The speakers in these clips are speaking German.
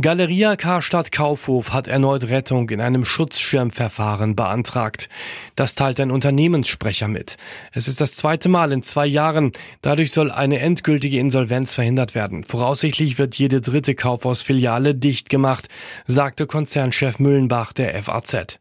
Galeria Karstadt Kaufhof hat erneut Rettung in einem Schutzschirmverfahren beantragt. Das teilt ein Unternehmenssprecher mit. Es ist das zweite Mal in zwei Jahren. Dadurch soll eine endgültige Insolvenz verhindert werden. Voraussichtlich wird jede dritte Kaufhausfiliale dicht gemacht, sagte Konzernchef Müllenbach der FAZ.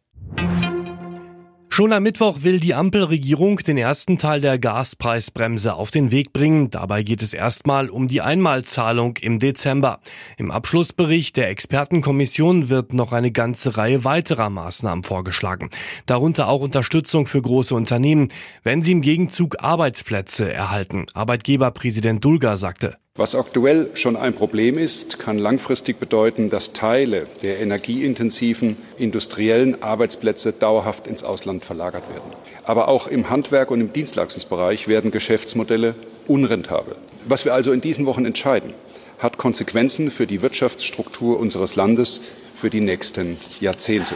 Schon am Mittwoch will die Ampelregierung den ersten Teil der Gaspreisbremse auf den Weg bringen. Dabei geht es erstmal um die Einmalzahlung im Dezember. Im Abschlussbericht der Expertenkommission wird noch eine ganze Reihe weiterer Maßnahmen vorgeschlagen. Darunter auch Unterstützung für große Unternehmen, wenn sie im Gegenzug Arbeitsplätze erhalten. Arbeitgeberpräsident Dulger sagte. Was aktuell schon ein Problem ist, kann langfristig bedeuten, dass Teile der energieintensiven industriellen Arbeitsplätze dauerhaft ins Ausland verlagert werden. Aber auch im Handwerk und im Dienstleistungsbereich werden Geschäftsmodelle unrentabel. Was wir also in diesen Wochen entscheiden, hat Konsequenzen für die Wirtschaftsstruktur unseres Landes für die nächsten Jahrzehnte.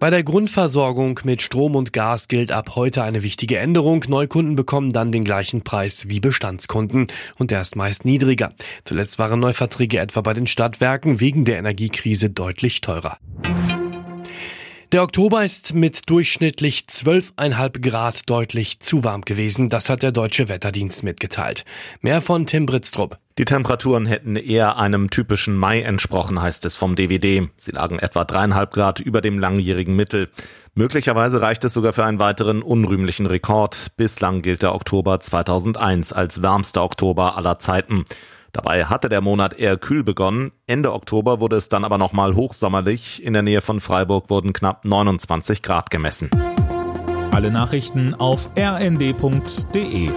Bei der Grundversorgung mit Strom und Gas gilt ab heute eine wichtige Änderung. Neukunden bekommen dann den gleichen Preis wie Bestandskunden und der ist meist niedriger. Zuletzt waren Neuverträge etwa bei den Stadtwerken wegen der Energiekrise deutlich teurer. Der Oktober ist mit durchschnittlich 12,5 Grad deutlich zu warm gewesen. Das hat der Deutsche Wetterdienst mitgeteilt. Mehr von Tim Britztrup. Die Temperaturen hätten eher einem typischen Mai entsprochen, heißt es vom DWD. Sie lagen etwa dreieinhalb Grad über dem langjährigen Mittel. Möglicherweise reicht es sogar für einen weiteren unrühmlichen Rekord. Bislang gilt der Oktober 2001 als wärmster Oktober aller Zeiten. Dabei hatte der Monat eher kühl begonnen. Ende Oktober wurde es dann aber nochmal hochsommerlich. In der Nähe von Freiburg wurden knapp 29 Grad gemessen. Alle Nachrichten auf rnd.de